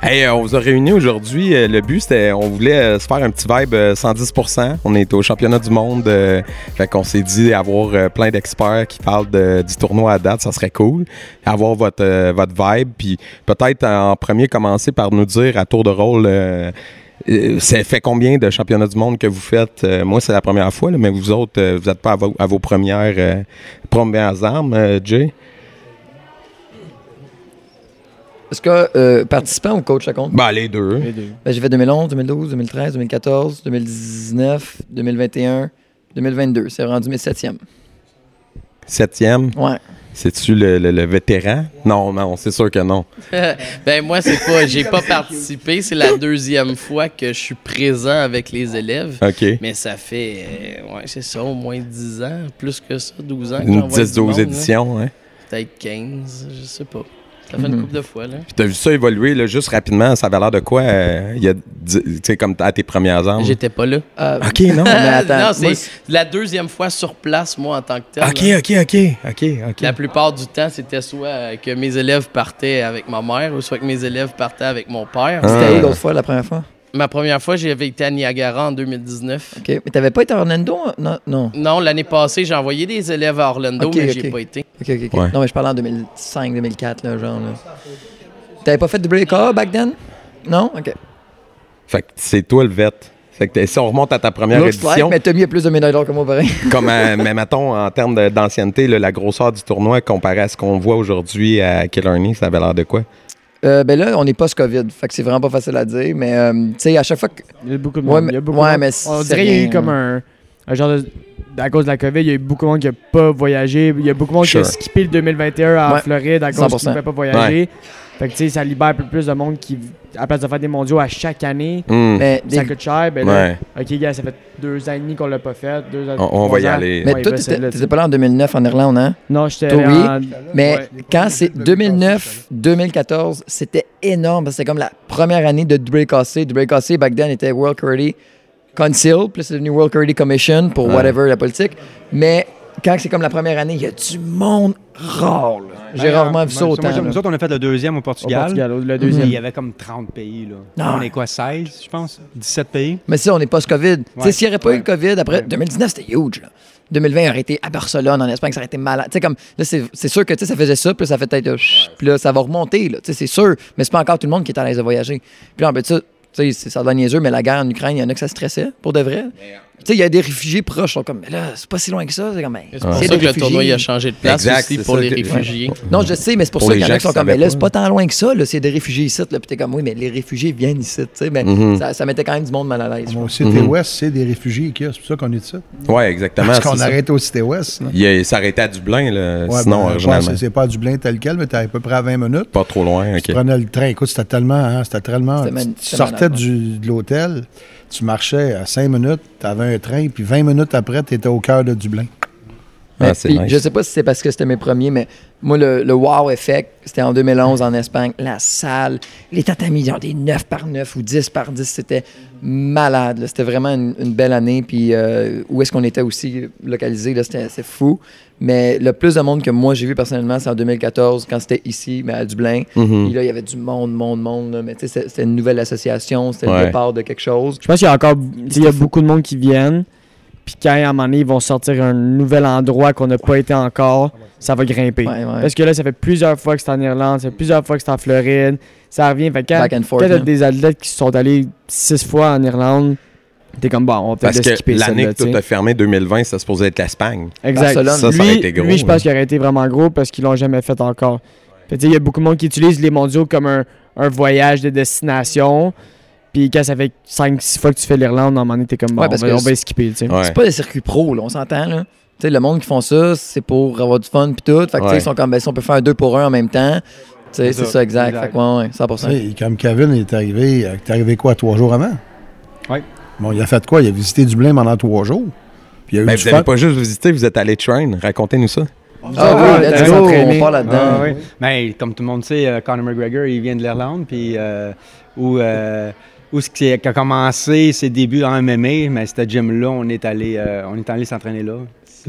Hey, euh, on vous a réunis aujourd'hui. Euh, le but, c'était, on voulait euh, se faire un petit vibe euh, 110%. On est au championnat du monde. fait qu'on s'est dit avoir plein d'experts qui parlent du tournoi à date, ça serait cool. Avoir votre, votre vibe. Puis peut-être en premier commencer par nous dire à tour de rôle. ça fait combien de championnats du monde que vous faites? Moi, c'est la première fois, mais vous autres, vous n'êtes pas à vos, premières, premières armes, Jay? Est-ce que euh, participant ou coach, ça compte? Ben, les deux. Ben, j'ai fait 2011, 2012, 2013, 2014, 2019, 2021, 2022. C'est rendu mes septièmes. Septième? Ouais. C'est-tu le, le- le vétéran? Non, non, c'est sûr que non. ben moi c'est pas j'ai pas participé, c'est la deuxième fois que je suis présent avec les élèves. OK. Mais ça fait euh, ouais, c'est ça au moins 10 ans, plus que ça, 12 ans que Une j'envoie du 10-12 monde, là. éditions, hein? Peut-être 15, je sais pas. Ça fait une Mhm. couple de fois là. Puis t'as vu ça évoluer, là, juste rapidement, ça avait l'air de quoi? euh, Il y a, dix- tu sais, comme à tes premières armes. J'étais pas là. Euh, OK, non. mais attends, non, c'est moi, la deuxième fois sur place moi en tant que tel. OK, là. OK, OK, OK, OK. La plupart du temps, c'était soit euh, que mes élèves partaient avec ma mère ou soit que mes élèves partaient avec mon père. Ah. C'était où l'autre fois, la première fois? Ma première fois, j'avais été à Niagara en 2019. OK. Mais t'avais pas été à Orlando? Non. Non. Non, l'année passée, j'ai envoyé des élèves à Orlando, Ok, mais ok. j'ai pas été. OK, OK, OK. Ouais. Non, mais je parlais en 2005, 2004, là, genre. Là. T'avais pas fait de WK back then? Non? OK. Fait que c'est toi le vet. Fait que si on remonte à ta première Looks like, édition, mais t'as mis plus de médailles d'or que moi, pareil. comme euh, mais mettons en termes d'ancienneté, la grosseur du tournoi comparé à ce qu'on voit aujourd'hui à Killarney, ça avait l'air de quoi? Euh, ben là, on est post-COVID, fait que c'est vraiment pas facile à dire, mais euh, tu sais, à chaque fois que. Il y a beaucoup de monde. mais- il y a beaucoup ouais, de mais On dirait qu'il y a eu comme un, un genre de. À cause de la COVID, il y a eu beaucoup de monde qui n'a pas voyagé. Il y a beaucoup de monde qui a skippé le 2021 en Ouais, Floride à cause qu'ils 100%. ne pouvaient pas voyager. Fait que tu sais, ça libère un peu plus de monde qui, à la place de faire des mondiaux à chaque année. Mais, ça des- coûte cher. Ben là, Ouais. ok, gars, ça fait deux ans et demi qu'on l'a pas fait. Deux ans, On- va y ans. aller. mais Ouais, toi, ben, t'étais pas là en 2009 en Irlande, hein? Non, j'étais oui, en- Mais ouais. quand c'est 2009-2014, c'était énorme. parce que C'était comme la première année de WKC. WKC, back then, était World Karate Council, puis là, c'est devenu World Karate Commission pour Ouais. whatever la politique. Mais quand c'est comme la première année, il y a du monde rare. là. J'ai rarement vu ça autant. moi, nous autres, on a fait le deuxième au Au Portugal. Le Il deuxième. y avait comme 30 pays. Là. Ah. On est quoi, 16, je pense? 17 pays? Mais ça, on n'est pas ce COVID. Ouais. S'il n'y aurait pas eu le COVID, après, Ouais. 2019, c'était huge. Là. 2020 aurait été à Barcelone, en Espagne, ça aurait été malade. Comme, là, c'est c'est sûr que ça faisait ça, puis ça fait peut-être. Puis là, ça va remonter, là. C'est sûr. Mais c'est pas encore tout le monde qui est à l'aise de voyager. Puis là, en fait, ça, tu sais, c'est- ça devient niaiseux, mais la guerre en Ukraine, il y en a que ça stressait, pour de vrai. Tu sais, il y a des réfugiés proches, ils sont comme, mais là, c'est pas si loin que ça. C'est comme, ben, C'est pour ça que le tournoi il a changé de place Exact, aussi pour ça les que- réfugiés. Non, je sais, mais c'est pour, Pour ça les qu'il y en a qui sont comme, mais là, c'est pas tant loin que ça, là, c'est des réfugiés ici, là. Puis t'es comme, oui, mais les réfugiés viennent ici, tu sais. Mais Mhm. ça, ça mettait quand même du monde mal à l'aise. Au. Cité Mhm. Ouest, c'est des réfugiés qu'il y a. C'est pour ça qu'on est de ça. Ouais, exactement. Parce qu'on arrête au Cité Ouest. Il a- ça arrêtait à Dublin, là, Ouais, sinon, ben, ouais, originalement. c'est- c'est pas à Dublin tel quel, mais t'es à peu près à 20 minutes. Pas trop loin, Tu ok. prenais le train. Écoute, c'était tellement. hein, c'était tellement. Tu sortais de l'hôtel, tu marchais à 5 minutes, tu avais un train, puis 20 minutes après, tu étais au cœur de Dublin. Ah, Mais puis, nice. Je sais pas si c'est parce que c'était mes premiers, mais moi, le, le wow effect, c'était en 2011 en Espagne. La salle, les tatamis, genre des 9 par 9 ou 10 par 10, c'était malade. C'était vraiment une, une belle année. Puis euh, où est-ce qu'on était aussi localisé, là, c'était c'est fou. Mais le plus de monde que moi j'ai vu personnellement, c'est en 2014, quand c'était ici, mais à Dublin. Mhm. Puis là, il y avait du monde, monde, monde. là. Mais tu sais, c'était- une nouvelle association, c'était Ouais. le départ de quelque chose. Je pense qu'il y a encore il y a beaucoup de monde qui viennent. Puis quand à un moment donné, ils vont sortir un nouvel endroit qu'on n'a pas été encore, ça va grimper. Ouais, ouais. Parce que là, ça fait plusieurs fois que c'est en Irlande, ça fait plusieurs fois que c'est en Floride. Ça revient. Fait que quand, quand t'as des athlètes qui sont allés six fois en Irlande, T'es comme, bon, on va peut-être Parce que l'année que tout a fermé, 2020, ça supposait être l'Espagne. Exact. Barcelone. Ça, ça lui, aurait été gros. lui, je là. pense qu'il aurait été vraiment gros parce qu'ils l'ont jamais fait encore. Fait que, tu sais, Il y a beaucoup de monde qui utilise les mondiaux comme un, un voyage de destination. Puis quand ça fait 5-6 fois que tu fais l'Irlande, à un moment donné, t'es comme, bon, Ouais, on, parce va, que on va skipper. Ouais. C'est pas des circuits pro, là, on s'entend, là. Tu sais, le monde qui font ça, c'est pour avoir du fun puis tout. Fait que, tu sais, Ouais. ils sont comme, ben, si on peut faire un 2 pour 1 en même temps, tu sais, C'est ça, ça, exact. exact. Fait que, ouais, ouais, 100%. Tu sais, comme Kevin il est arrivé, euh, t'es arrivé quoi, trois jours avant? Oui. Bon, il a fait quoi? Il a visité Dublin pendant trois jours. Puis il a eu Ben, du vous n'avez pas juste visité, vous êtes allé train. Racontez-nous ça. Ah Ah, oui, let's go, on part là-dedans. Ah, oui. Ben, comme tout le monde sait, euh, Conor McGregor, il vient de l'Irlande, puis euh, où, euh, où qui a commencé ses débuts en MMA, mais c'était gym-là, on est allé, euh, on est allé s'entraîner là.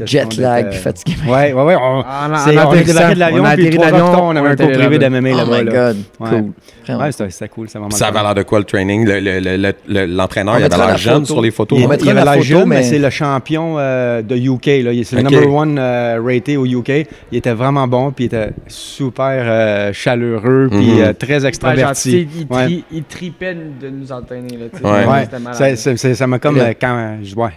Jet lag, puis euh, fatigué. Ouais, ouais, ouais. On, c'est- on est atterrissant, débarqué de l'avion, on a puis atterri trois heures l'avion, on avait on un cours privé là-bas. d'MMA Oh là-bas. my là. God, Ouais. cool. Vraiment. Ouais, c'était cool, c'est vraiment Ça avait l'air de quoi le training? Le- le- le- le- le- L'entraîneur, On il avait l'air la jeune sur les photos. Il, On avait la l'air jeune, mais, c'est le champion euh, de UK. Là. Il- C'est le number one euh, raté au UK. Il était vraiment bon, puis il était super chaleureux, puis Mhm. très extraverti. il, tripait de nous entraîner. Là. Ouais. Ça- m'a comme quand je- ouais,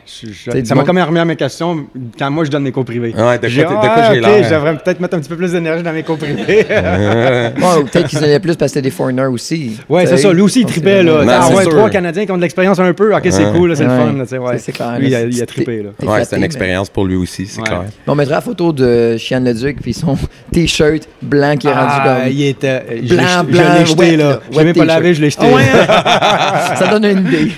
ça m'a comme remis à mes questions quand moi je donne mes cours privés. Ouais, de quoi, J'ai ah, quoi j'ai ok, l'air? je devrais peut-être mettre un petit peu plus d'énergie dans mes cours privés. Ouais, ou peut-être qu'ils allaient plus parce que c'était des foreigners aussi. ouais, c'est ça. Lui aussi il Donc, tripait là. Ah ouais, trois Canadiens qui ont de l'expérience un peu. Ok, c'est cool, c'est le fun. ouais. C'est- clair, Lui, il a, il a c'est- trippé Ouais, c'est une mais- expérience pour lui aussi, c'est Ouais. clair. On mettra la photo de Chian Leduc puis son t-shirt blanc qui est rendu Ah, comme. il était. je l'ai- Blanc, je blanc, l'ai jeté là. Je l'ai pas lavé, je l'ai jeté. Ah hein? ça donne une idée.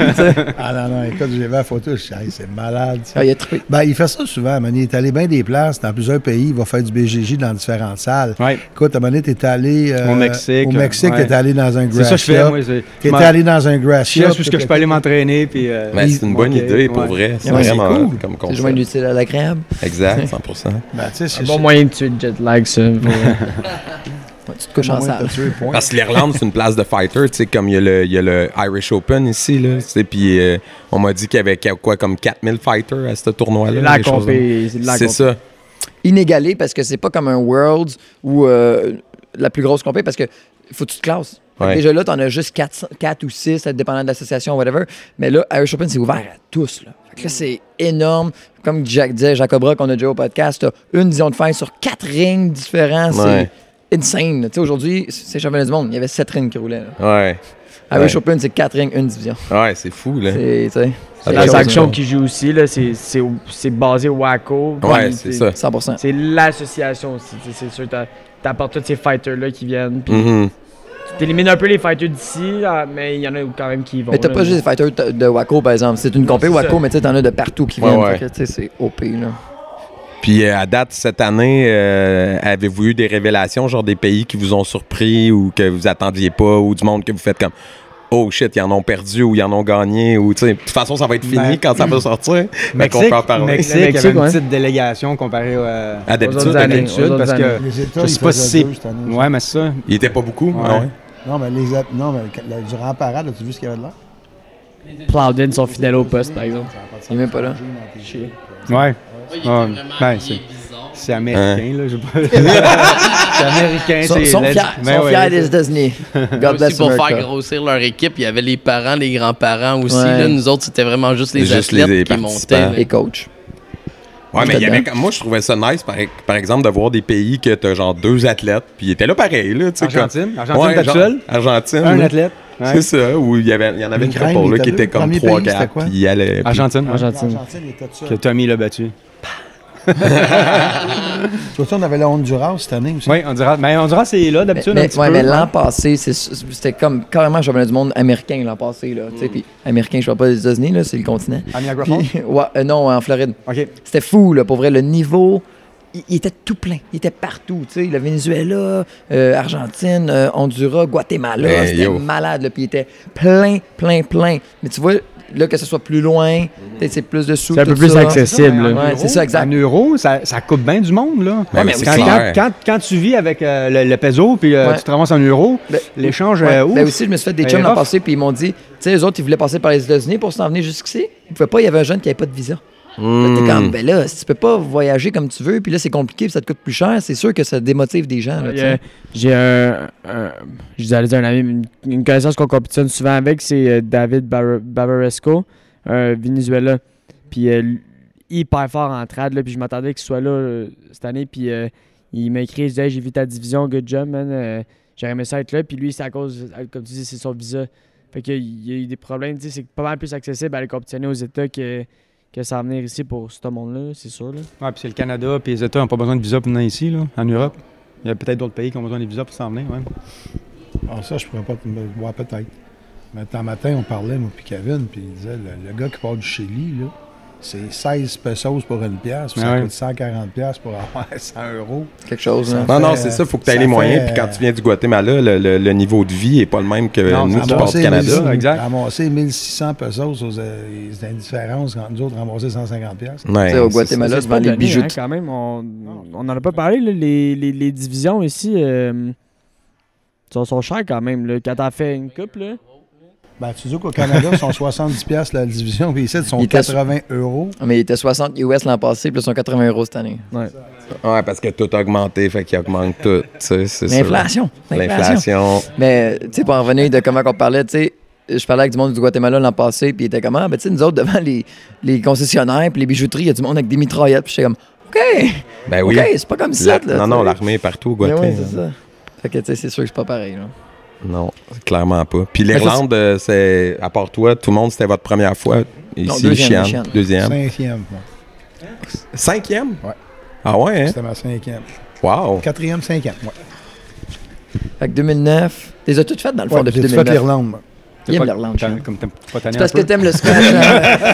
Ah non, non, écoute, j'ai vu la photo, je suis hey, c'est malade. Ah, il a trippé. Ben, il fait ça souvent. Man. Il est allé bien des places, dans plusieurs pays. Il va faire du BGJ dans différentes salles. Ouais. Écoute, à un moment donné, t'es allé euh, Au Mexique, Au Mexique, ouais. t'es allé dans un C'est grass ça que je fais, moi. c'est- T'es allé dans un grass Je shop. est-ce que je peux aller m'entraîner. Puis, euh, Ben, c'est une bonne idée, pour ouais. vrai. C'est Ouais, c'est vraiment cool. comme C'est concept. joindre l'utile à l'agréable. Exact, 100%. Ben, Un c'est bon moyen de tuer le jet lag, ça. Tu te couches en salle. Parce que l'Irlande, c'est une place de fighter, tu sais, comme il y, a le, il y a le Irish Open ici, là, tu sais, puis euh, on m'a dit qu'il y avait quoi, comme 4000 fighters à ce tournoi-là. C'est ça. Inégalé parce que c'est pas comme un Worlds ou euh, la plus grosse compé parce que faut que tu te classes. Ouais. Déjà là, t'en as juste 4, ou 6, ça dépendant de l'association, whatever. Mais là, Irish Open, c'est ouvert à tous. Là. Fait que là, c'est énorme. Comme Jack disait, Jacob Rock, qu'on a déjà au podcast, t'as une division de fight sur quatre rings différents. Ouais. C'est insane. là. Tu sais, aujourd'hui, c'est championnat du monde. Il y avait sept rings qui roulaient. là. Ouais. Irish Ouais. Open, c'est quatre rings, une division. Ouais, c'est fou, là. C'est, tu sais, c'est La là. qui joue aussi, là, c'est- c'est c'est basé au WACO. Ouais, c'est ça. 100%. C'est l'association aussi. C'est sûr, t'a- t'apportes tous ces fighters-là qui viennent. Mhm. tu t'élimines un peu les fighters d'ici, là, mais il y en a quand même qui vont. Mais t'as pas juste des fighters de Waco, par exemple. C'est une compé Waco, mais tu sais, t'en as de partout qui Ouais, viennent. ouais. Fait que, tu sais, c'est OP, là. Puis euh, à date, cette année, euh, avez-vous eu des révélations, genre des pays qui vous ont surpris ou que vous attendiez pas, ou du monde que vous faites comme Oh shit, ils en ont perdu ou ils en ont gagné, ou tu sais, de toute façon, ça va être fini Ben, quand ça va sortir. Fait qu'on Mexique, peut en parler. Mexique, Le il y avait Mexique, une petite délégation comparée euh, À d'habitude, aux autres à années. d'habitude, aux autres parce années. que Les États, je sais pas si deux cette année. Ouais, mais c'est ça. il était pas beaucoup. Ouais. ah ouais? Non, mais, les, non, mais la- durant la parade, as-tu vu ce qu'il y avait de là? Plowden sont fidèles au poste, par exemple. Il est même pas là. Ouais. Il Ouais. vraiment Ben, c'est- américain, là. Je sais pas. c'est américain, Ils sont, fiers, Ben sont ouais, fiers des États-Unis. God bless pour faire grossir leur équipe, il y avait les parents, les grands-parents aussi. Ouais. Là, nous autres, c'était vraiment juste les Juste athlètes les qui montaient. là. Et coach. Ouais, mais il y avait, moi, je trouvais ça nice, par, par exemple, de voir des pays que t'as genre deux athlètes, puis ils étaient là pareil, là, tu sais. comme- Argentine? Argentine, Ouais, genre-. Argentine. Un là. athlète. Ouais. C'est ça, où il y, avait, il y en avait une couple là, qui là. était comme Premier 3 pays, c'était 4 quoi? puis il allait. Argentine. Argentine. L'Argentine, il était tout Que seul. Tommy l'a battu. Tu vois, on avait la Honduras cette année aussi. Oui, on dira. Mais on dira c'est là Mais, d'habitude. mais- ouais, peu. mais l'an passé, c'est- c'était comme carrément championnat du monde américain l'an passé. Là, tu sais, puis américain, je parle pas des États-Unis, là, c'est le continent. À Niagara Falls? Puis- ouais, euh, non, en Floride. OK. C'était fou, là, pour vrai. Le niveau, il, il était tout plein. Il était partout. Tu sais, le Venezuela, euh, Argentine, euh, Honduras, Guatemala. Ben, C'était malade. Là, puis il était plein, plein, plein. Mais tu vois, là, que ce soit plus loin, peut-être c'est plus de sous. C'est un peu plus ça. accessible. Ouais, c'est ça, exact. En euros, ça, ça coupe bien du monde, là. Ouais, mais quand, c'est quand, clair. quand, quand tu vis avec euh, le, le peso puis euh, Ouais. tu te ramasses en euros, Ben, l'échange, Ouais. euh, ouf. Ben aussi, je me suis fait des Ben, chums l'an passé, puis ils m'ont dit, tu sais, eux autres, ils voulaient passer par les États-Unis pour s'en venir jusqu'ici. Ils pouvaient pas, il y avait un jeune qui avait pas de visa. Hmm. T'es comme, ben là, si tu peux pas voyager comme tu veux, puis là, c'est compliqué, puis ça te coûte plus cher, c'est sûr que ça démotive des gens. J'ai un, un- Je disais à dire un ami, une, une connaissance qu'on compétitionne souvent avec, c'est euh, David Bar- Barbaresco, un Venezuela. Puis euh, hyper fort en trad, là, puis je m'attendais qu'il soit là euh, cette année. Puis euh, il m'a écrit, il disait, Hey, j'ai vu ta division, good job, man. Euh, J'aurais aimé ça être là. Puis lui, c'est à cause, euh, comme tu dis, c'est son visa. Fait qu'il y a eu des problèmes. Tu sais, c'est pas mal plus accessible à aller compétitionner aux États que, que ça venir ici pour ce monde-là, c'est sûr. Là. Ouais, puis c'est le Canada, puis les États n'ont pas besoin de visa pour venir ici, là, en Europe. Il y a peut-être d'autres pays qui ont besoin de visa pour s'en venir, ouais. Ah, ça, je pourrais pas te me voir peut-être. Mais tant matin, on parlait, moi, puis Kevin, puis il disait, le, le gars qui part du Chili, là, c'est 16 pesos pour une pièce, puis Ah ça ouais. coûte 140 pièces pour avoir 100 euros. Quelque chose, hein. Non, non, c'est euh, ça, faut que tu aies les moyens. Puis quand euh, tu viens du Guatemala, le, le- le niveau de vie est pas le même que Non, nous qui part Ramasser du Canada. 1600, exact. Ramasser 1600 pesos, aux, euh, c'est une différence quand nous autres ramasser 150 pièces. Ouais, Tu sais, au c'est Guatemala, C'est les bijoux. hein, quand même. On n'en a pas parlé. là, les, les, les divisions ici euh, sont, sont chères quand même. Là. Quand t'as fait une coupe, là. Ben, tu dis qu'au Canada, ils sont 70 pièces la division, puis ici, ils sont Il était 80 euros. Ah, Mais il était 60 US l'an passé, puis ils sont 80 euros cette année. Ouais. Ouais, parce que tout a augmenté, fait qu'il augmente tout. L'inflation. L'inflation. Mais, tu sais, pour en revenir de comment on parlait, tu sais, je parlais avec du monde du Guatemala l'an passé, puis il était comme, ah, ben, tu sais, nous autres, devant les, les concessionnaires, puis les bijouteries, il y a du monde avec des mitraillettes, puis j'étais comme, OK, Ben oui. OK, c'est pas comme ça. Non, non, l'armée est partout au Guatemala. ouais, c'est ça. Fait que, tu sais, c'est sûr que c'est pas pareil, là. Non, clairement pas. Puis l'Irlande, euh, c'est, à part toi, tout le monde, c'était votre première fois ici, Non, deuxième. Deuxième. Cinquième, moi. Cinquième? Ouais. Ah ouais, hein? C'était ma cinquième. Wow. Quatrième, cinquième, ouais. Fait que 2009, les as toutes faites dans le fond depuis j'ai fait 2009. l'Irlande, moi. Il aime Pas- l'Irlande, C'est un parce que t'aimes le scotch. hein?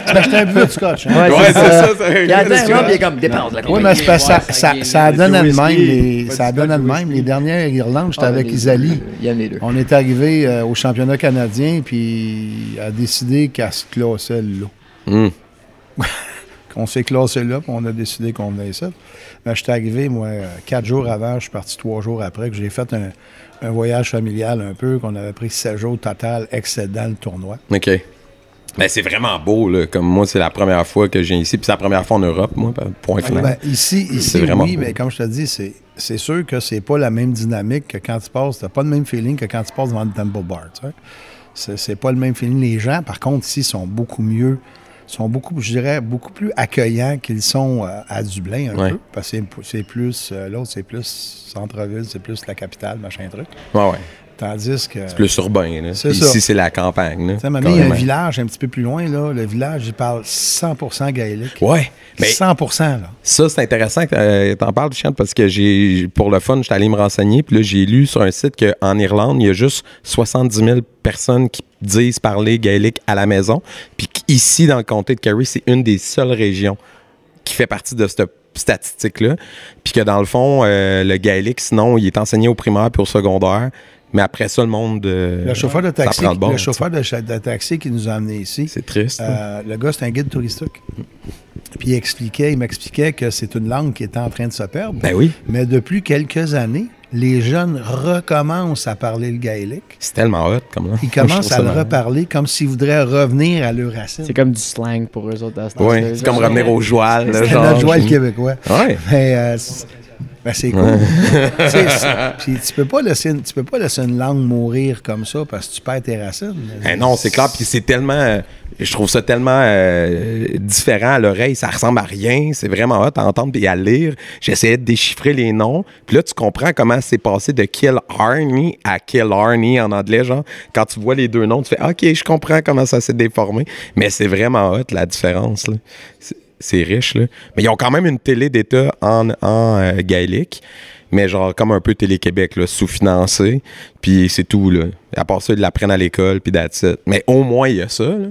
C'est parce que j'étais un peu de scotch. Hein? Ouais, Ouais, c'est ça, c'est Puis attends, Irlande, puis il est comme, dépense la Oui, mais c'est parce que ça, ça, ça donne à de même. Les, pas ça du donne à de scotch même. whisky. Les dernières Irlandes, j'étais Ah, avec les- Isali. Il aime les deux. On est arrivé euh, au championnat canadien, puis elle a décidé qu'elle se classait là. Qu'on s'est classé là, puis on a décidé qu'on venait ici. Ben, j'étais arrivé, moi, quatre jours avant, je suis parti trois jours après, que j'ai fait un, un voyage familial un peu, qu'on avait pris sept jours total, excédant le tournoi. OK. Ben, c'est vraiment beau, là. Comme moi, c'est la première fois que j'ai ici. Puis c'est la première fois en Europe, moi, point final. Ben, ici, ici vraiment oui, beau. mais comme je te dis, c'est, c'est sûr que c'est pas la même dynamique que quand tu passes. T'as pas le même feeling que quand tu passes devant le Temple Bar. tu sais. C'est, c'est pas le même feeling. Les gens, par contre, ici, sont beaucoup mieux, sont beaucoup, je dirais, beaucoup plus accueillants qu'ils sont euh, à Dublin un Ouais. peu. Parce que c'est, plus, euh, l'autre, c'est plus centre-ville, c'est plus la capitale, machin truc. ouais, ouais. Tandis que. C'est plus urbain, là. C'est Ici, ça. c'est la campagne, là. Sais, maintenant, il y a un village un petit peu plus loin, là. Le village, il parle 100% gaélique. Ouais. Ben, 100% là. Ça, c'est intéressant que euh, t'en parles, Chiant, parce que j'ai, pour le fun, j'étais allé me renseigner, puis là, j'ai lu sur un site qu'en Irlande, il y a juste 70 000 personnes qui disent parler gaélique à la maison, puis qu'ici, dans le comté de Kerry, c'est une des seules régions qui fait partie de cette statistique-là, puis que dans le fond, euh, le gaélique, sinon, il est enseigné au primaire puis au secondaire, mais après ça, le monde... euh, Le chauffeur de ça taxi, prend le bord, le chauffeur de, taxi qui nous a amenés ici, C'est triste. euh, le gars, c'est un guide touristique. Puis il expliquait, il m'expliquait que c'est une langue qui était en train de se perdre. Ben oui, Mais depuis quelques années, les jeunes recommencent à parler le gaélique. c'est tellement hot, comme là. Ils commencent à le reparler comme s'ils voudraient revenir à leur racine. C'est comme du slang pour eux autres. Oui, c'est comme revenir au joual, C'est genre. notre joie le québécois. Ouais. Mais euh, ben, c'est cool. Puis tu peux pas laisser une- tu peux pas laisser une langue mourir comme ça parce que tu perds tes racines. Eh non, c'est clair. Puis c'est tellement. euh, je trouve ça tellement euh, différent à l'oreille. Ça ressemble à rien. C'est vraiment hot à entendre et à lire. J'essayais de déchiffrer les noms. Puis là, tu comprends comment c'est passé de Kill Arnie à Kill Arnie en anglais. Genre, quand tu vois les deux noms, tu fais OK, je comprends comment ça s'est déformé. Mais c'est vraiment hot, la différence. là. C'est- C'est riche. Là. Mais ils ont quand même une télé d'État en, en euh, gaélique. Mais genre comme un peu Télé-Québec, là, sous-financé. Puis c'est tout, là. À part ça, ils l'apprennent à l'école, puis that's it. Mais au moins, il y a ça, là.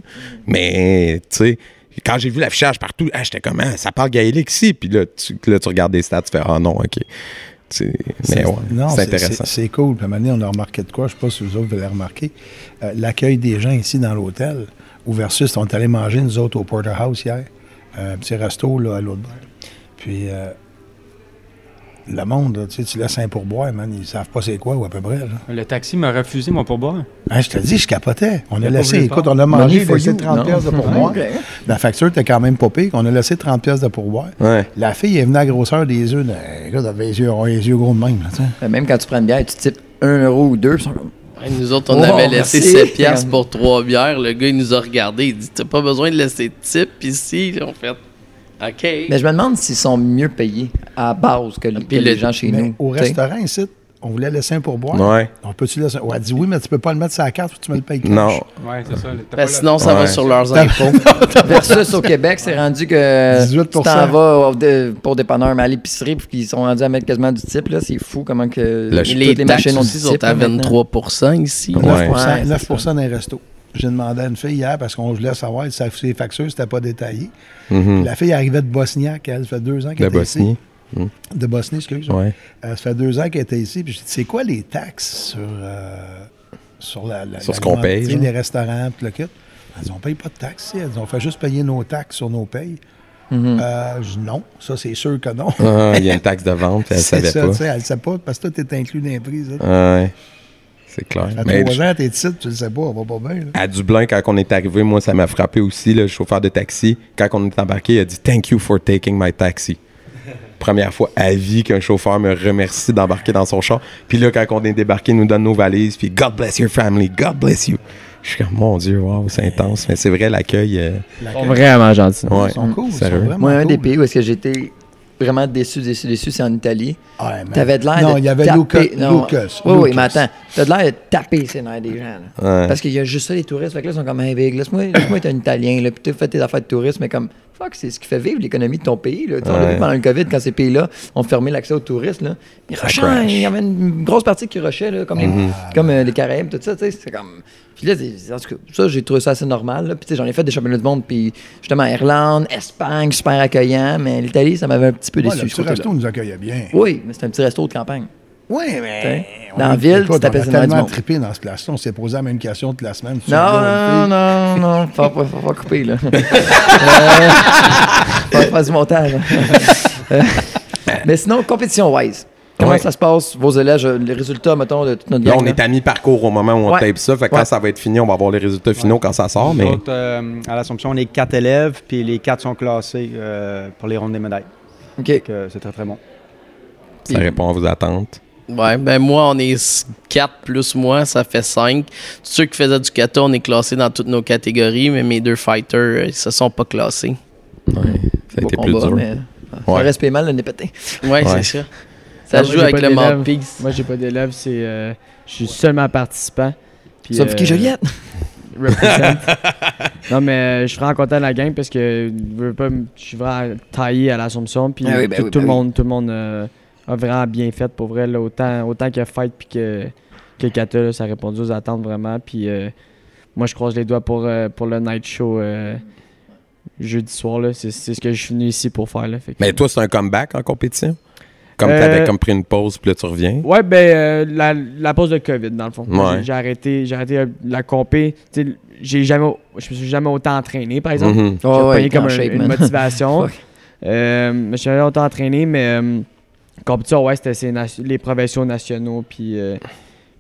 Mais, tu sais, quand j'ai vu l'affichage partout, ah, j'étais comme, Ah, ça parle gaélique ici. Puis là tu, là, tu regardes des stats, tu fais, ah non, OK. Sais, mais ouais, Non, c'est c'est- intéressant. C'est c'est cool. Puis à un moment donné, on a remarqué de quoi, je ne sais pas si vous autres vous l'avez remarqué. Euh, L'accueil des gens ici dans l'hôtel, ou versus, on est allé manger, nous autres, au Porterhouse hier, un petit resto là, à l'autre bord. Puis euh, le monde, là, tu sais, tu laisses un pourboire, man, ils savent pas c'est quoi ou à peu près. Là. Le taxi m'a refusé mon pourboire. Hein, je te dis, je capotais. On a laissé, écoute, on a Money mangé, for laissé you, 30 non? pièces de pourboire. La facture était quand même pas pire. On a laissé 30 pièces de pourboire. Ouais. La fille est venue à la grosseur des yeux. de- Écoute, elle avait les yeux, les yeux gros de même. Là. Euh, Même quand tu prends une bière, tu types un euro ou deux, puis ils sont comme, Ouais, Nous autres, on Oh, avait laissé merci. 7 piastres pour trois bières. Le gars, il nous a regardé. Il dit T'as pas besoin de laisser de type ici. On fait OK. Mais je me demande s'ils sont mieux payés à base que, les le- gens chez Mais nous. au t'sais. restaurant ici, on voulait laisser un pourboire. Ouais. On peut-tu laisser un... Ouais, elle dit oui, mais tu peux pas le mettre sur la carte, faut que tu me le payes cash. Non. Ouais, c'est ça. Ben, sinon, ça Ouais. va sur leurs impôts. Versus au Québec, c'est rendu que 18 tu t'en vas pour dépanneur, mais à l'épicerie, puis qu'ils sont rendus à mettre quasiment du type. là, C'est fou comment que Le- toutes les machines ont du type. sont à là, maintenant. 23% ici. 9 Ouais. Ouais, 9 c'est dans les restos. J'ai demandé à une fille hier parce qu'on voulait savoir si ses factures n'étaient pas détaillées. Mhm. La fille arrivait de Bosniaque, elle, ça fait deux ans qu'elle De était Bosnie. De Bosnie, excuse. Ouais. Euh, ça fait deux ans qu'elle était ici. Puis j'ai dit, c'est quoi les taxes sur, euh, sur, la, la- Sur ce qu'on paye, les restaurants, tout le kit? Elle dit, on paye pas de taxes. ici. Elle dit, on fait juste payer nos taxes sur nos payes. Mhm. Euh, je dis, non, ça c'est sûr que non. Ah, Il y a une taxe de vente, elle c'est savait ça, pas. tu sais, elle ne sait pas parce que tout est inclus dans les prix. ça. Ouais. C'est clair. À Mais trois ans, t'es ici, tu le sais pas, on va pas bien. là. à Dublin, quand on est arrivé, moi, ça m'a frappé aussi, le chauffeur de taxi. Quand on est embarqué, il a dit Thank you for taking my taxi. Première fois à vie qu'un chauffeur me remercie d'embarquer dans son char. Puis là, quand on est débarqué, il nous donne nos valises. Puis God bless your family, God bless you. Je suis comme, mon Dieu, wow, c'est intense. Mais c'est vrai, l'accueil. euh, Ils sont vraiment gentils. ouais, Ils sont cool, ils sont sérieux. vraiment Moi, un des pays où est-ce que j'étais vraiment déçu, déçu, déçu, c'est en Italie. Ouais, man. T'avais de l'air Non, de il y avait taper- Lucas. non. Lucas. Oui, oui, Lucas. mais attends. T'as de l'air de taper ses nerfs des gens. là. Ouais. Parce qu'il y a juste ça, les touristes. Fait que là, ils sont comme, hey, Big, laisse-moi laisse-moi être un Italien, là, puis tu fais tes affaires de tourisme, mais comme, fuck, c'est ce qui fait vivre l'économie de ton pays. Là. On l'a vu pendant le COVID, quand ces pays-là ont fermé l'accès aux touristes. Là. Ils rushaient, il y avait une grosse partie qui rushait, là, comme, les, comme euh, les Caraïbes, tout ça. tu sais, C'est comme. Puis là, en tout cas, ça, j'ai trouvé ça assez normal. là. Puis tu sais, j'en ai fait des championnats du monde, puis justement, Irlande, Espagne, super accueillant, mais l'Italie, ça m'avait un petit peu Ouais, déçu. le ce petit resto nous accueillait bien. Oui, mais c'est un petit resto de campagne. Oui, T'sais, mais. dans on- la ville, tu tapais on a sur le nerf du tellement monde. trippé dans ce place-là. On s'est posé la même question toute la semaine. Non, non, là, non, non, faut pas, faut pas couper, là. euh, faut faire du montage. Euh, mais sinon, compétition-wise, comment Ouais. ça se passe, vos élèves, je- les résultats, mettons, de toute notre Là, gang, on est à mi-parcours au moment où on Ouais. tape ça. Fait que Ouais. quand ça va être fini, on va avoir les résultats finaux quand ça sort. Nous Mais autres, euh, à l'Assomption, on est quatre élèves, puis les quatre sont classés euh, pour les rondes des médailles. OK. Donc, euh, c'est très, très bon. ça répond à vos attentes. Ouais, ben moi, on est 4 plus moi, ça fait 5. Tous ceux qui faisaient du kata, on est classés dans toutes nos catégories, mais mes deux fighters, euh, ils se sont pas classés. Ouais. Ça a été plus combat, dur. mais ça Ouais. reste mal le nez pété. Ouais, Ouais. c'est ça. Ça joue avec le. Mouthpiece. Moi, j'ai pas d'élèves, c'est. euh, je suis seulement participant. Puis, Sauf qui, euh, Juliette? represent. non, mais euh, je suis vraiment content de la gang parce que je veux pas, m- je suis vraiment taillé à l'Assomption. Puis Ah oui, ben tout, oui, tout ben le oui. monde, tout le monde euh, a vraiment bien fait pour vrai. là, autant, autant que Fight puis que, que Kata, là, ça a répondu aux attentes vraiment. Puis euh, moi, je croise les doigts pour, euh, pour le night show euh, jeudi soir. là. C'est c'est ce que je suis venu ici pour faire. Là. Fait que- Mais toi, c'est un comeback en compétition? Comme Euh, t'avais comme pris une pause, puis là, tu reviens? Ouais, ben, euh, la, la pause de COVID, dans le fond. Ouais. J'ai- arrêté, j'ai arrêté la compé. Tu sais, j'ai jamais, je me suis jamais autant entraîné, par exemple. Mhm. J'ai ouais, en comme un- shape, une motivation. Euh, je suis jamais autant entraîné, mais euh, compétition, ouais, c'était les provinciaux nationaux, puis, euh,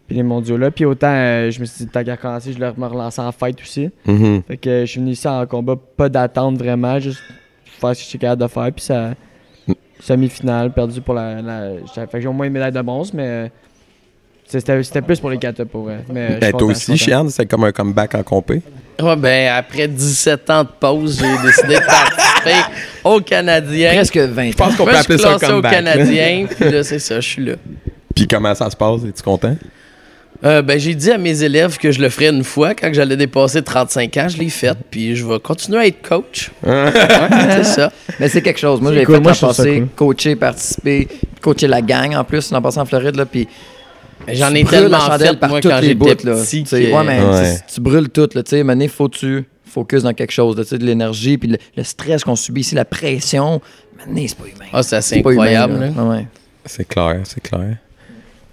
puis les mondiaux là. Puis autant, euh, je me suis dit, tant qu'à commencer, je vais me relancer en fight aussi. Mhm. Fait que je suis venu ici en combat, pas d'attente vraiment, juste faire ce que j'étais capable de faire. Puis ça, semi-finale, perdu pour la. la- fait que j'ai au moins une médaille de bronze, mais euh, c'était c'était plus pour les quatre pour vrai. Mais, Ben, toi aussi, suis content. Chian, c'est comme un comeback en compé. Ouais, ben après 17 ans de pause, j'ai décidé de au Canadien. Presque 20 Je pense qu'on peut appeler ça un classé au. Canadien, puis là, c'est ça, je suis là. Puis comment ça se passe? Es-tu content? Euh, ben, j'ai dit à mes élèves que je le ferais une fois quand j'allais dépasser 35 ans. Je l'ai fait, puis je vais continuer à être coach. Ouais, c'est ça. Mais c'est quelque chose. Moi, j'ai cool. fait Moi, passé, cool. coacher, participer, coacher la gang en plus, l'an passé en Floride, là, puis J'en ai tellement fait, par moi, quand j'étais petit. Que- ouais, mais Ouais. tu, tu brûles tout, là, tu sais, maintenant, faut que tu focus dans quelque chose, sais, de l'énergie, puis le, le stress qu'on subit ici, la pression, maintenant, c'est pas humain. Ah, c'est humain, incroyable. là. là. Ah ouais. C'est clair, c'est clair.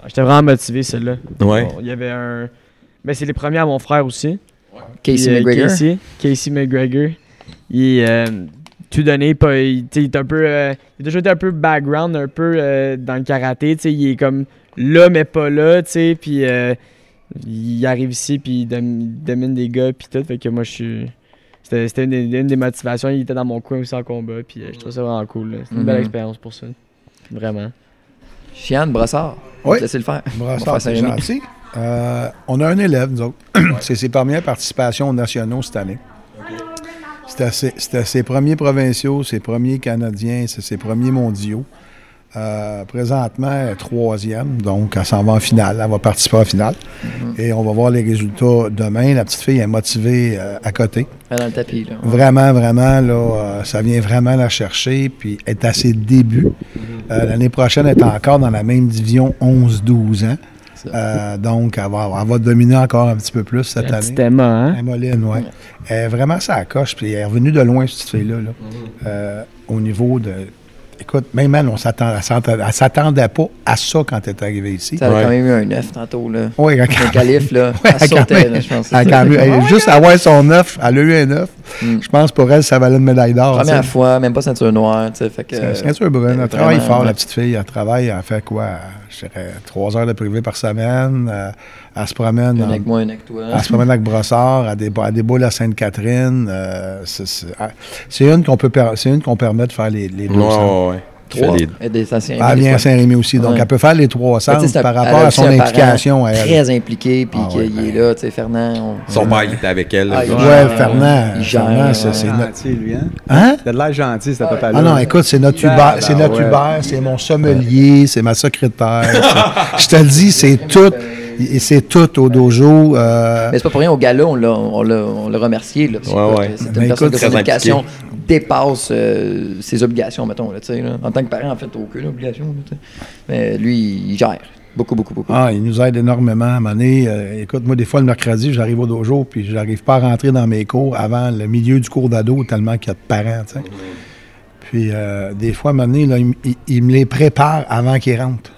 J'étais vraiment motivé, celle-là. Ouais. Il y avait un. Mais c'est les premiers à mon frère aussi. Casey euh, McGregor. Casey, Casey McGregor. Il est euh, tout donné. Pas, il, tu sais, il est un peu. euh, il a toujours été un peu background, un peu euh, dans le karaté. tu sais, Il est comme là, mais pas là. tu sais, Puis euh, il arrive ici, puis il, dom- il domine des gars, puis tout. Fait que moi, je suis. C'était c'était une, des- une des motivations. Il était dans mon coin aussi en combat, puis euh, je trouve ça vraiment cool. C'est une belle Mhm. expérience pour ça. Vraiment. Chiane, Brossard. Oui. Laissez le faire. Brassard, faire c'est gentil. Euh, on a un élève, nous autres. C'est ses premières participations aux nationaux cette année. C'était ses, c'était ses premiers provinciaux, ses premiers Canadiens, c'est ses premiers mondiaux. Euh, présentement, elle est troisième, donc elle s'en va en finale. Elle va participer en finale. Et on va voir les résultats demain. La petite fille est motivée euh, à côté. Dans le tapis, là. Vraiment, vraiment, là, euh, ça vient vraiment la chercher, puis elle est à ses débuts. Euh, L'année prochaine, elle est encore dans la même division 11-12 ans. Euh, donc, elle va, elle va dominer encore un petit peu plus cette année. petite Emma, hein? Emmeline, oui. Elle est vraiment ça coche, puis elle est revenue de loin, cette fille-là, là. Euh, au niveau de. Écoute, même elle, on s'attend- elle s'attend- elle s'attendait pas à ça quand elle est arrivée ici. Ça elle a quand même eu un 9 tantôt, là. Oui, quand Le calife, là. Ouais, elle quand sautait, même. là, je pense. Elle a quand même- elle- juste avoir son 9, elle a eu un 9. Mm. Je pense pour elle, ça valait une médaille d'or. Première fois, même pas ceinture noire, tu sais. Fait que. Ceinture brune. Elle travaille fort, la petite fille. Elle travaille, elle fait quoi? Je dirais trois heures de privé par semaine. Euh, elle se promène. Une en- avec moi, une avec toi. Elle se promène avec Brossard, elle, dé, elle déboule à Sainte-Catherine. euh, c'est- c'est ah, c'est une qu'on peut per- c'est une qu'on permet de faire les, les deux ouais, Trois. les- Elle est des anciens. Elle vient à Saint-Rémy aussi, donc Ouais. elle peut faire les trois Mais centres c'est par rapport à son implication à elle. Très impliqué, puis Ah ouais, qu'il est ben. là, tu sais, Fernand. on- Son père, il était avec elle. Ah, Ouais, Fernand. il gère, Fernand, c'est c'est notre. gentil, lui, hein? Hein? T'as de l'air gentil, ce papa-là. Ah non, écoute, c'est notre Ah, Hubert, ben c'est notre c'est mon sommelier, c'est ma secrétaire. c'est- Je te le dis, c'est tout, et c'est tout au dojo. euh, Mais c'est pas pour rien, au gala, on l'a, on l'a, on l'a remercié. Ouais, ouais. C'est Ben, une personne écoute, que son très éducation dépasse euh, ses obligations, mettons. En tant que parent, en fait, aucune obligation. Mais lui, il gère. Beaucoup, beaucoup, beaucoup. Ah, il nous aide énormément à mener. Euh, écoute, moi, des fois, le mercredi, j'arrive au dojo, puis j'arrive pas à rentrer dans mes cours avant le milieu du cours d'ado, tellement qu'il y a de parents. Puis, euh, des fois, à un il me les prépare avant qu'ils rentrent.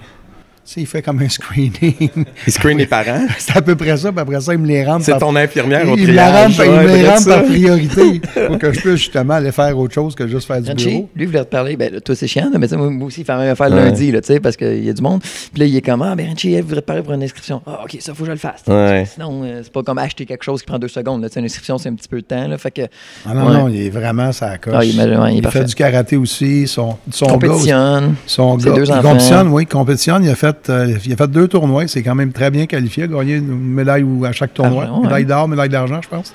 Tu sais, il fait comme un screening. Il screen les parents. C'est à peu près ça, puis après ça, il me les rentre. C'est par- ton infirmière au il rentre, triage. il me les ça. par priorité pour que je puisse justement aller faire autre chose que juste faire du Renchi, bureau. lui, il voulait te parler. Ben, toi, c'est chiant, mais moi, aussi, il fait la même affaire Ouais. lundi, là, tu sais, parce qu'il y a du monde. Puis là, il est comme, ah, ben, Renchi, elle voudrait te parler pour une inscription. Ah, OK, ça, faut que je le fasse. Ouais. Sinon, euh, c'est pas comme acheter quelque chose qui prend deux secondes. Là, Tu sais, une inscription, c'est un petit peu de temps. Là, fait que, Ah non, Ouais. non, il est vraiment ça coche. Ah, il il il fait du karaté aussi. Son, compétitionne. Son Ses gars, deux il enfants. compétitionne, oui, il compétitionne. Il a fait, euh, il a fait deux tournois. C'est quand même très bien qualifié. Il a gagné une médaille ou- à chaque tournoi. Ouais. Médaille d'or, médaille d'argent, je pense.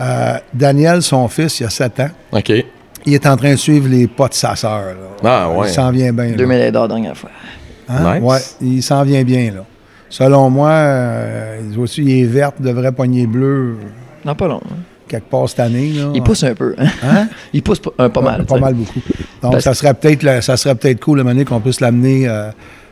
Euh, Daniel, son fils, il a 7 ans. OK. Il est en train de suivre les pas de sa sœur. Ah, ouais. Il s'en vient bien. là. Deux médailles d'or dernière fois. Hein? Nice. Ouais, il s'en vient bien. là. Selon moi, euh, il aussi, il est vert, devrait pogner bleu Non, pas long. hein. quelque part cette année. Là. Il pousse un peu. Hein? Hein? Il pousse pas, un, pas mal. Pas mal beaucoup. Donc, Parce- ça serait peut-être la- ça serait peut-être cool, le qu'on puisse l'amener, euh,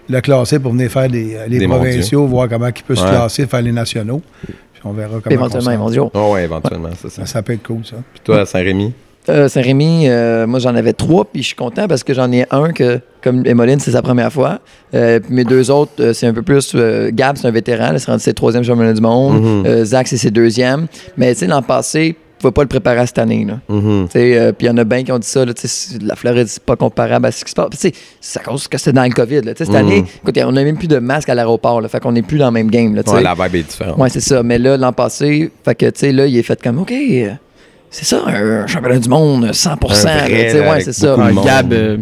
le classer pour venir faire des, les Des provinciaux, voir comment il peut se classer, faire les nationaux. Puis on verra comment. Éventuellement, s'en- dire, oh. Ouais, éventuellement, c'est ça. ça, ça peut être cool, ça. Puis toi, à Saint-Rémy? Euh, Saint-Rémy, euh, moi j'en avais trois, puis je suis content parce que j'en ai un que, comme Emmeline, c'est sa première fois. Euh, puis mes deux autres, euh, c'est un peu plus. euh, Gab, c'est un vétéran, là, c'est rendu ses troisième championnat du monde. Mhm. Euh, Zach, c'est ses deuxième. Mais tu sais, l'an passé, pas le préparer à cette année. Là. Mhm. Sais, euh, Puis il y en a bien qui ont dit ça. Là, c'est- la Floride, c'est pas comparable à ce qui se passe. Puis, tu sais, C'est à cause que c'était dans le COVID. Là. Cette Mhm. année, écoute, on n'a même plus de masque à l'aéroport. Fait qu'on n'est plus dans le même game. Là, tu sais. Ouais, la vibe est différente. Ouais, c'est ça. Mais là, l'an passé, fait que, là, il est fait comme, OK, euh, c'est ça, un championnat du monde, 100%. Un vrai, là, tu sais, là, ouais, c'est ça. monde. Gab, euh,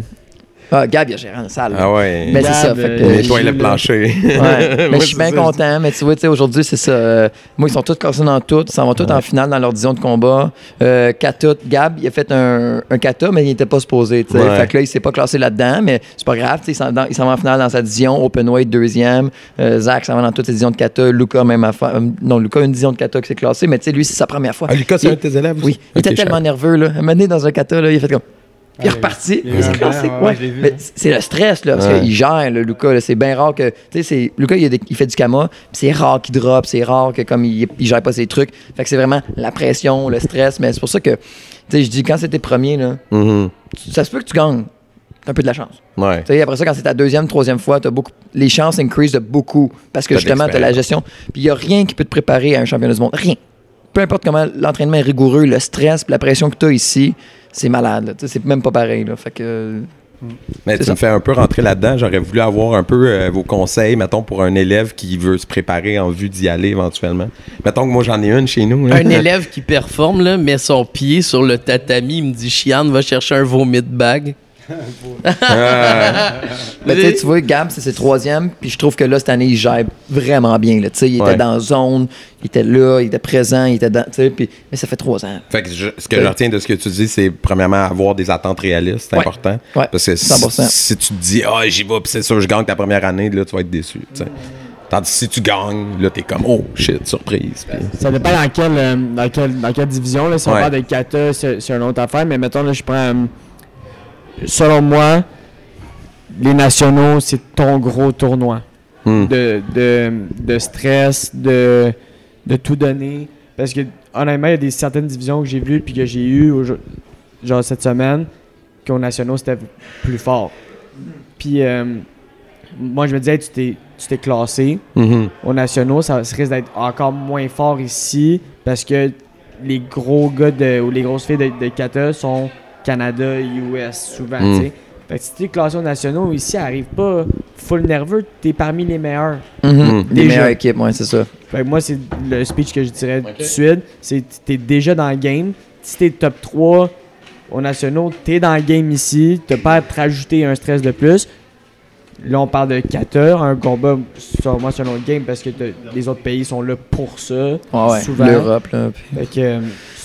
Ah, Gab, il a géré la salle. Ah ouais. Mais c'est ça. Euh, Nettoie il le plancher. Ouais, mais Moi, je suis bien content. Mais tu vois, tu sais, aujourd'hui, c'est ça. euh, moi, ils sont tous cassés dans tout. Ils s'en vont tous en finale dans leur division de combat. Euh, kata, Gab, il a fait un, un kata, mais il n'était pas supposé. Ouais. Fait que là, il s'est pas classé là-dedans, mais c'est pas grave. Il s'en va en finale dans sa division. Open weight, deuxième. Euh, Zach s'en va dans toutes ses divisions de kata. Luca, même affaire. Euh, Non, Luca, une division de kata qui s'est classée, mais tu sais, lui, c'est sa première fois. Ah, Lucas, c'est un de tes élèves? Oui, il était tellement nerveux. Là. Donné, dans un kata, là, il a fait comme. Il est Ah, reparti. ouais, Mais c'est le stress, là, parce Ouais. qu'il gère, le Lucas. là. C'est bien rare que. Tu sais, Lucas, il, a des- il fait du kama, puis c'est rare qu'il drop, c'est rare que comme il, il gère pas ses trucs. Fait que c'est vraiment la pression, le stress. Mais c'est pour ça que, tu sais, je dis, quand c'était premier, là, Mhm. tu- ça se peut que tu gagnes. T'as un peu de la chance. Ouais. Tu sais, après ça, quand c'est ta deuxième, troisième fois, as beaucoup, les chances increase de beaucoup. Parce que T'as justement, tu as la gestion. Puis il n'y a rien qui peut te préparer à un championnat du monde. Rien. Peu importe comment l'entraînement est rigoureux, le stress, la pression que tu as ici, c'est malade. C'est même pas pareil. Là. Fait que. Mais C'est tu ça. me fais un peu rentrer là-dedans. J'aurais voulu avoir un peu euh, vos conseils, mettons, pour un élève qui veut se préparer en vue d'y aller éventuellement. Mettons que moi, j'en ai une chez nous. là. Un élève qui performe, là, met son pied sur le tatami, il me dit Chiane, va chercher un vomit bag. Mais tu sais, tu vois, Gab, c'est ses troisième, puis je trouve que là, cette année, il gère vraiment bien. Là, Tu sais, il était dans la zone, il était là, il était présent, il était dans. tu sais, Puis, mais ça fait trois ans. Fait que je- ce que je retiens de ce que tu dis, c'est premièrement avoir des attentes réalistes, c'est Ouais. important. Ouais, Parce que 100%. si, si tu te dis, ah, j'y vais, puis c'est sûr, je gagne ta première année, là, tu vas être déçu. tu sais. Tandis que si tu gagnes, là, t'es comme, oh shit, surprise. Ça dépend dans quelle, euh, dans quelle, dans quelle division. Là. Si on Ouais. parle de kata, c'est c'est une autre affaire. Mais mettons, là, je prends. euh, selon moi, les nationaux, c'est ton gros tournoi. Hmm. De, de, de stress, de, de tout donner. Parce que, honnêtement, il y a des certaines divisions que j'ai vues puis que j'ai eues, genre cette semaine, qu'aux nationaux, c'était plus fort. Puis, euh, moi, je me disais, tu t'es tu t'es classé Mhm. aux nationaux, ça, ça risque d'être encore moins fort ici parce que les gros gars de, ou les grosses filles de, de kata sont Canada, US souvent. Mm. tu sais. Fait que si tu es classé aux nationaux, ici, arrive pas full nerveux, tu es parmi les meilleurs. Les Déjà. meilleures équipes, ouais, c'est ça. Fait que moi, c'est le speech que je dirais tout de suite. C'est tu es déjà dans le game. Si tu es top 3 aux nationaux, tu es dans le game ici. Tu pas à te rajouter un stress de plus. Là, on parle de kata, un combat, sur moi, c'est un autre game parce que t'as- les autres pays sont là pour ça. Ouais. souvent. L'Europe, là. puis- Fait que euh,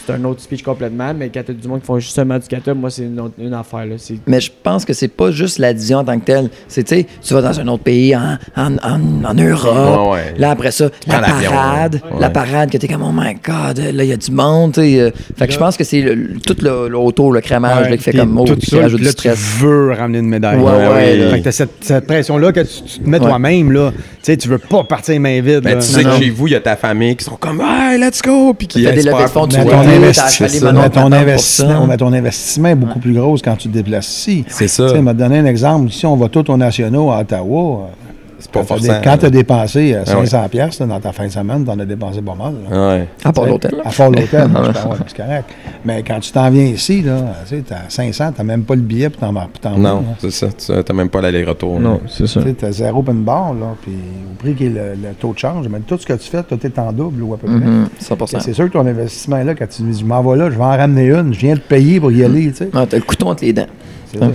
c'est un autre speech complètement, mais kata du monde qui font justement du kata, moi, c'est une, affaire. Là. C'est Mais je pense que c'est pas juste la division en tant que telle. C'est, tu sais, tu vas dans un autre pays, en, en, en, en Europe. Ouais, ouais. Là, après ça, la parade. ouais. La parade que t'es comme, oh my god, là, il y a du monde. tu sais, euh, fait que je pense que c'est le- le- tout le, le autour, le crémage, là, qui fait comme, oh, tout puis qui ça, rajoute du stress. tu veux ramener une médaille. Ouais. Fait que t'as cette, cette pression-là que tu, tu te mets Ouais. toi-même, là. Tu sais, tu veux pas partir les mains vides. Ben, là. tu sais Non, que non. chez vous, il y a ta famille qui sont comme, hey, let's go! Puis qui T'as des levées de fonds, tu Mais ton investissement, mais ton investissement est beaucoup plus gros quand tu te déplaces ici. C'est ça. Tu sais, m'a donné un exemple. Ici, on va tous aux nationaux à Ottawa. Euh, C'est pas quand t'as forcément. dé- Quand tu as dépensé euh, Ah ouais. 500 pièces dans ta fin de semaine, tu en as dépensé pas mal. là. Ouais. À part l'hôtel. À part l'hôtel, c'est correct. Mais quand tu t'en viens ici, tu t'as 500, t'as même pas le billet pour t'en t'en Non, c'est ça. Tu n'as même pas l'aller-retour. c'est ça. Tu t'as zéro open bar, là, puis au prix qui est le, le taux de change, mais tout ce que tu fais, tout est en double ou à peu près. Et 100%. C'est sûr que ton investissement est là, quand tu dis, je m'en vais là, je vais en ramener une, je viens de payer pour y aller, tu sais. Ah, t'as le couteau entre les dents. C'est ça.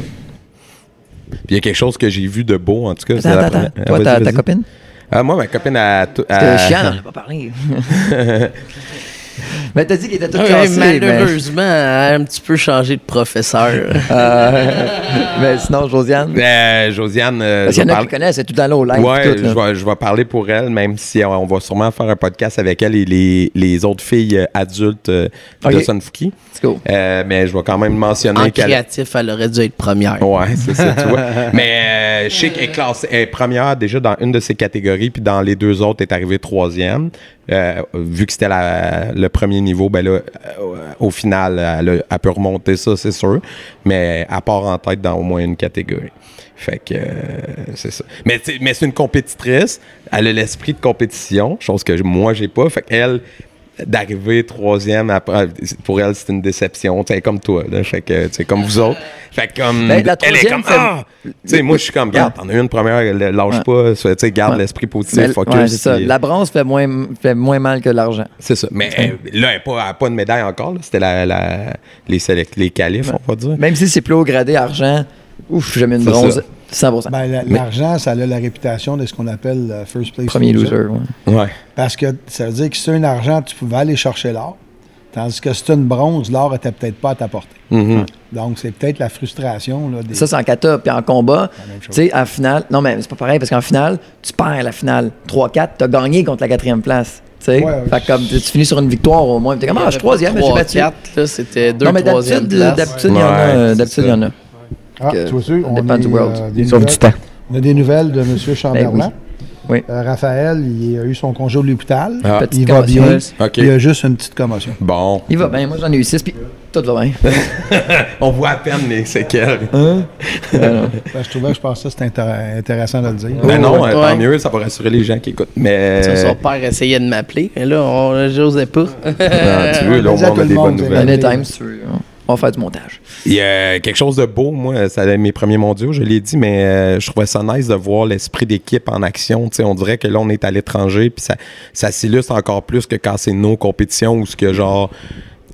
Puis il y a quelque chose que j'ai vu de beau, en tout cas. Attends. Ah, Toi, vas-y, ta, ta copine? Ah, moi, ma copine a. a- chiant, on n'a pas parlé. mais t'as dit qu'il était tout Ouais, cassé. mais- malheureusement, elle a un petit peu changé de professeur. Euh, mais sinon, Josiane? Euh, Josiane. euh, Parce qu'il y en a parle- qui connaissent, c'est tout dans l'eau live. Ouais, tout, là. je vais, je vais parler pour elle, même si on, on va sûrement faire un podcast avec elle et les, les autres filles euh, adultes euh, de Ok. Sunfuki. Let's go. Euh, mais je vais quand même mentionner en qu'elle. créatif, elle aurait dû être première. Ouais, c'est ça, tu vois. Mais euh, qu'elle est classée- est première déjà dans une de ses catégories, puis dans les deux autres, elle est arrivée troisième. Euh, vu que c'était la- le premier niveau, ben là, euh, au final, elle, peut remonter ça, c'est sûr. Mais elle part en tête dans au moins une catégorie. Fait que euh, c'est ça. Mais, mais c'est une compétitrice. Elle a l'esprit de compétition, chose que moi, j'ai pas. Fait qu'elle, d'arriver troisième, après, pour elle, c'est une déception. Tu comme toi. Là, fait que, tu comme vous autres. Fait comme, Ben, la elle est comme, ah! Tu sais, moi, je suis comme, garde, t'en as une première, lâche Ouais. pas. Tu sais, garde Ouais. l'esprit positif, Mais- focus. ouais, ça. La bronze fait moins, fait moins mal que l'argent. C'est ça. Mais euh, là, elle n'a pas, pas de médaille encore. C'était la, la- les, les qualifs, on va dire. Même si c'est plus haut gradé argent, ouf, j'ai mis une bronze. ça. 100%. Ben, la- l'argent, ça a la réputation de ce qu'on appelle euh, first place Premier loser. ouais. Ouais. Parce que ça veut dire que si tu as un argent, tu pouvais aller chercher l'or. Tandis que si tu as une bronze, l'or n'était peut-être pas à ta portée. Mhm. Donc, c'est peut-être la frustration. Là, des... Ça, c'est en kata. Puis en combat, même tu sais, en finale, non, mais c'est pas pareil parce qu'en finale, tu perds la finale 3-4, tu as gagné contre la quatrième place. Tu sais, Ouais, ouais. fait que comme tu finis sur une victoire au moins, tu es comme, ah, je suis troisième, mais j'ai battu. 4 là, c'était deux Non, mais troisième d'habitude, il y en a. Euh, D'habitude, il y en a. Ah, que tu vois, ça on, dépend est, du world. euh, des Sauf nouvelles- du temps. on a des nouvelles de M. Chamberlain. Ben oui. Oui. Euh, Raphaël, il a eu son congé de l'hôpital. Ah. Il va bien. OK. Il a juste une petite commotion. Bon. Il va bien. Moi, j'en ai eu 6, puis tout va bien. On voit à peine les séquelles. Ben, je trouvais que je pensais que c'était intér- intéressant de le dire. Mais non, ouais. euh, tant mieux, ça va rassurer les gens qui écoutent. Mais. Ça, son père essayait de m'appeler, mais là, on j'osais pas. non, tu veux, là, on a des bonnes nouvelles. Anytime, si tu veux. On va faire du montage. Il y a quelque chose de beau, moi, ça a mes premiers mondiaux, je l'ai dit, mais euh, je trouvais ça nice de voir l'esprit d'équipe en action. On dirait que là, on est à l'étranger, puis ça, ça s'illustre encore plus que quand c'est nos compétitions ou ce que genre.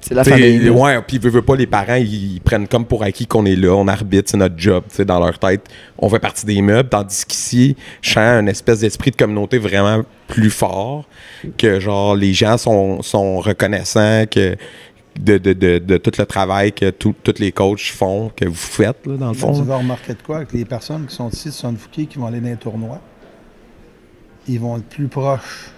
C'est la famille. Ouais, puis veut, veut pas, les parents, ils, ils prennent comme pour acquis qu'on est là, on arbitre, c'est notre job, tu sais, dans leur tête. On fait partie des meubles, tandis qu'ici, je sens un espèce d'esprit de communauté vraiment plus fort, que genre, les gens sont, sont reconnaissants que de, de, de, de tout le travail que tous les coachs font, que vous faites, là, dans le fond. vas remarquer de quoi? Que les personnes qui sont ici de Fouquier, qui vont aller dans les tournois, ils vont être plus proches.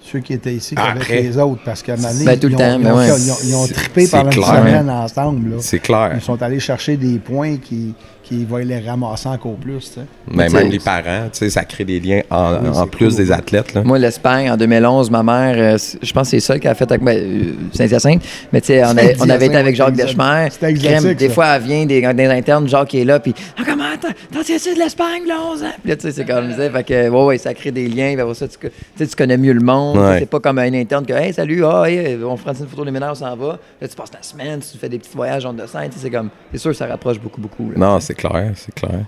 Ceux qui étaient ici qu'avec Après. les autres, parce qu'à un moment donné, Ben, ils, ils, ben ont, ouais. ils ont- ils ont C'est- trippé pendant une semaine ensemble. là. C'est clair. Ils sont allés chercher des points qui, qui vont les ramasser encore plus. tu sais. Mais Tu sais, même les parents, tu sais, ça crée des liens en, Oui, en c'est plus cool. des athlètes. Là. Moi, l'Espagne, en 2011, ma mère, euh, je pense que c'est ça qu'elle a fait avec ben, euh, Saint-Hyacinthe. Mais tu sais, on, avait été avec Jacques Deschmer. c'était exotique, Des ça. fois, elle vient des, des internes, Jacques qui est là, puis Ah, comment t'as tiré de l'Espagne, là, 11 ans? Puis là, tu sais, c'est comme je disais, fait que, ouais, ouais, ça crée des liens. Ça, tu, connais mieux le monde. Ouais. C'est pas comme un interne que, hey, salut, ah, hey, on fera une photo des ménages, on s'en va. Là, tu passes ta semaine, tu fais des petits voyages en dessin. Tu sais, c'est comme, c'est sûr, ça rapproche beaucoup, beaucoup. là. Non, c'est clair, c'est clair.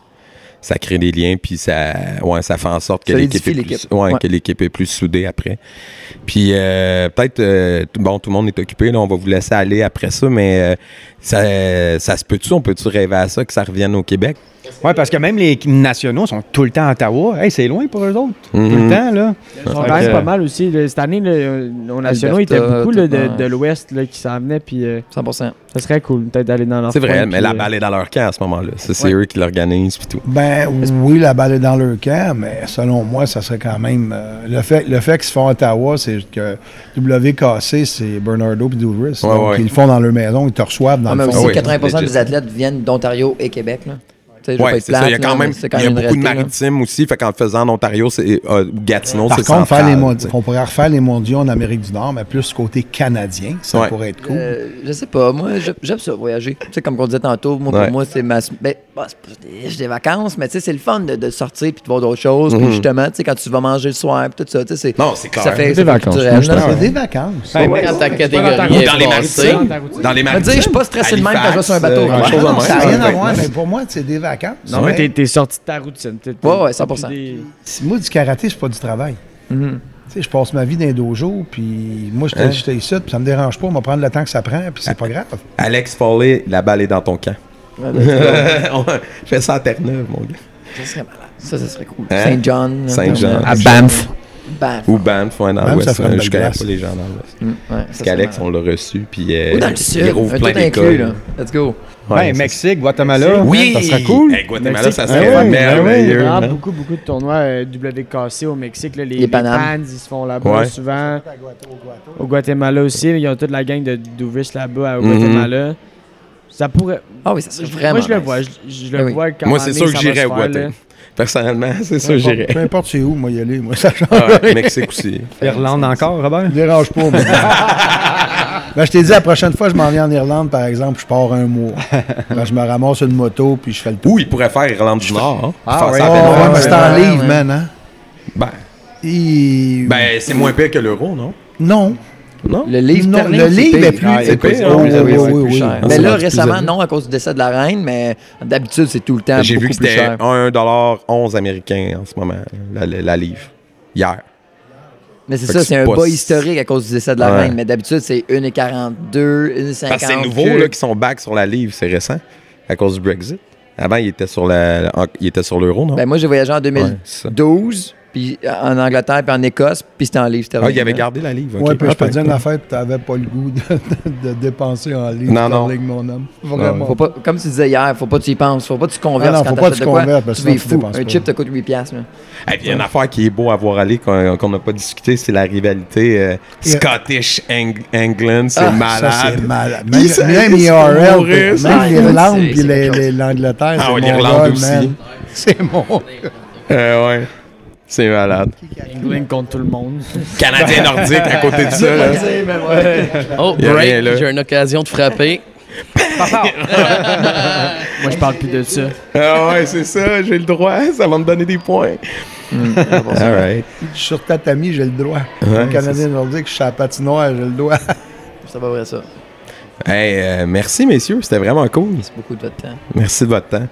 Ça crée des liens, puis ça, ouais, ça fait en sorte que l'équipe est, plus, ouais, Ouais. que l'équipe est plus soudée après. Puis euh, peut-être, euh, bon, tout le monde est occupé, là, on va vous laisser aller après ça, mais euh, ça, ça se peut-tu, on peut-tu rêver à ça, que ça revienne au Québec? Oui, parce que même les nationaux sont tout le temps à Ottawa. Hey, c'est loin pour eux autres. Tout le temps, là. Ils sont même pas mal aussi. là. Cette année, là, nos nationaux, il était beaucoup là, de, l'Ouest là, qui s'en venaient. Puis euh, 100 ça serait cool peut-être d'aller dans leur C'est vrai, mais puis, la euh, balle est dans leur camp à ce moment-là. C'est Ouais. eux qui l'organisent, puis tout. Ben oui, la balle est dans leur camp, mais selon moi, ça serait quand même. euh, le fait, le fait qu'ils se font à Ottawa, c'est que WKC, c'est Bernardo et Douglas. Ouais, donc, ouais. ils le font dans leur maison, ils te reçoivent dans Ah, mais le aussi, fond. oui, 80 legit. des athlètes viennent d'Ontario et Québec. Là. Être c'est ça. Il y a quand même, quand il y a beaucoup de réalité, là. maritimes aussi, fait qu'en faisant en Ontario, c'est euh, Gatineau, Par c'est contre, faire les on pourrait refaire les mondiaux en Amérique du Nord, mais plus côté canadien, ça Ouais. pourrait être cool. Euh, je sais pas, moi j'ai- j'aime ça voyager. Tu sais, comme on disait tantôt, moi Ouais. pour moi c'est ma. Ben, bah, c'est pas des, j'ai des vacances, mais tu sais, c'est le fun de, de sortir puis de voir d'autres choses. Mhm. Puis justement, tu sais, quand tu vas manger le soir, puis tout ça, tu sais, c'est. Non, c'est clair. Ça fait Des ça fait vacances. c'est des vacances. Dans les maritimes. Dans les maritimes. je suis pas stressé de même quand je vais sur un bateau. Ça n'a rien à voir, mais pour moi, c'est des vacances. Non, mais t'es, sorti de ta routine. T'es- Ouais, ouais, t'as 100%. plus des- Moi, du karaté, c'est pas du travail. Mhm. Tu sais, je passe ma vie dans un dojo, puis moi, j'étais Hein? ici, puis ça me dérange pas, on va prendre le temps que ça prend, puis c'est pas grave. Alex Foley, la balle est dans ton camp. Ouais, ben, c'est- On fait ça à Terre-Neuve, mon gars. Ça serait malade. Ça, ça serait cool. Hein? Saint John. là, Saint-Jean. comme, À Banff. Banff. Ou Banff, ouais, dans l'Ouest. une Je connais pas les gens dans l'Ouest. Mm, ouais, Parce qu'Alex, on l'a reçu, puis euh, Ou dans le il sud. rouvre un plein d'écoles. là. Let's go. Ouais, Mexique, Guatemala. Oui! Ça serait cool. Hey, Guatemala, Mexique, ça ah serait ouais, merveilleux. Il y a vraiment hein. beaucoup, beaucoup de tournois euh, WKC au Mexique. là. les, Les. Pans, ils se font là-bas Ouais. souvent. Au Guatemala aussi. Ils ont toute la gang de d'Ouvrish là-bas au Mhm. Guatemala. Ça pourrait. Ah oui, ça serait vraiment. Moi, je le vois. Je, je le Ah oui. vois quand Moi, c'est sûr que j'irais au Guatemala. Personnellement, c'est que j'irais. importe- Peu importe c'est où, moi, y aller, moi, ça change. Ah ouais, Mexique aussi. Irlande encore, Robert? Ça me dérange pas, moi. Ben, je t'ai dit, la prochaine fois, je m'en viens en Irlande, par exemple, je pars un mois. Ben, je me ramasse une moto, puis je fais le tour. Ou il pourrait faire Irlande du Nord. hein. Ah Faire ouais. ça Oh, c'est en livre, man, hein? Ben, Et- ben, c'est moins pire que l'euro, non? Non. Non? Le livre Non, sterling, le c'est livre est plus- Ah, oh, hein? oui, Oui, plus cher. Mais là, récemment, élevé. non, à cause du décès de la reine, mais d'habitude, c'est tout le temps J'ai vu que c'était cher. 1,11$ américain en ce moment, la, la- la livre. Hier. Mais c'est ça, c'est un pas bas historique à cause du décès de la Ouais. reine. Mais d'habitude, c'est 1,42, 1,50. Parce que c'est nouveau là, qui sont back sur la livre, c'est récent, à cause du Brexit. Avant, il était sur la, en- il était sur l'euro, non? Ben, moi, j'ai voyagé en Ouais, 2012, c'est ça. Puis en Angleterre, puis en Écosse, puis c'était en livre. Ah, il avait gardé la livre. ok. Ouais, puis je peux Ah, te dire une affaire, tu n'avais pas le goût de, de- de dépenser en livre Non, non. sterling, mon homme. Vraiment. Faut pas, comme tu disais hier, faut pas que tu y penses, faut pas que tu converses Ah non, quand faut pas t'achètes que tu de quoi. convertes, parce que tu fou. Un pas. chip te coûte 8 piastres. là. Et puis, il y a une affaire qui est beau à voir aller qu'on qu'on n'a pas discuté, c'est la rivalité euh, Yeah. Scottish Ang- England, c'est Ah, malade. C'est malade. Même, ça- même IRL, puis même Ah, l'Irlande c'est- puis l'Angleterre, Ah l'Irlande aussi. C'est mon... Euh, ouais. C'est malade. England contre tout le monde. Canadien nordique à côté de ça. là. Oh, break, j'ai une occasion de frapper. Moi, je parle plus de ça. Ah ouais, c'est ça, j'ai le droit, ça va me donner des points. All right. Je suis sur tatami, j'ai le droit. Ouais, Le Canadien nordique, je suis à la patinoire, j'ai le droit. C'est pas vrai ça. Hey, euh, merci messieurs, c'était vraiment cool. C'est beaucoup de votre temps. Merci de votre temps.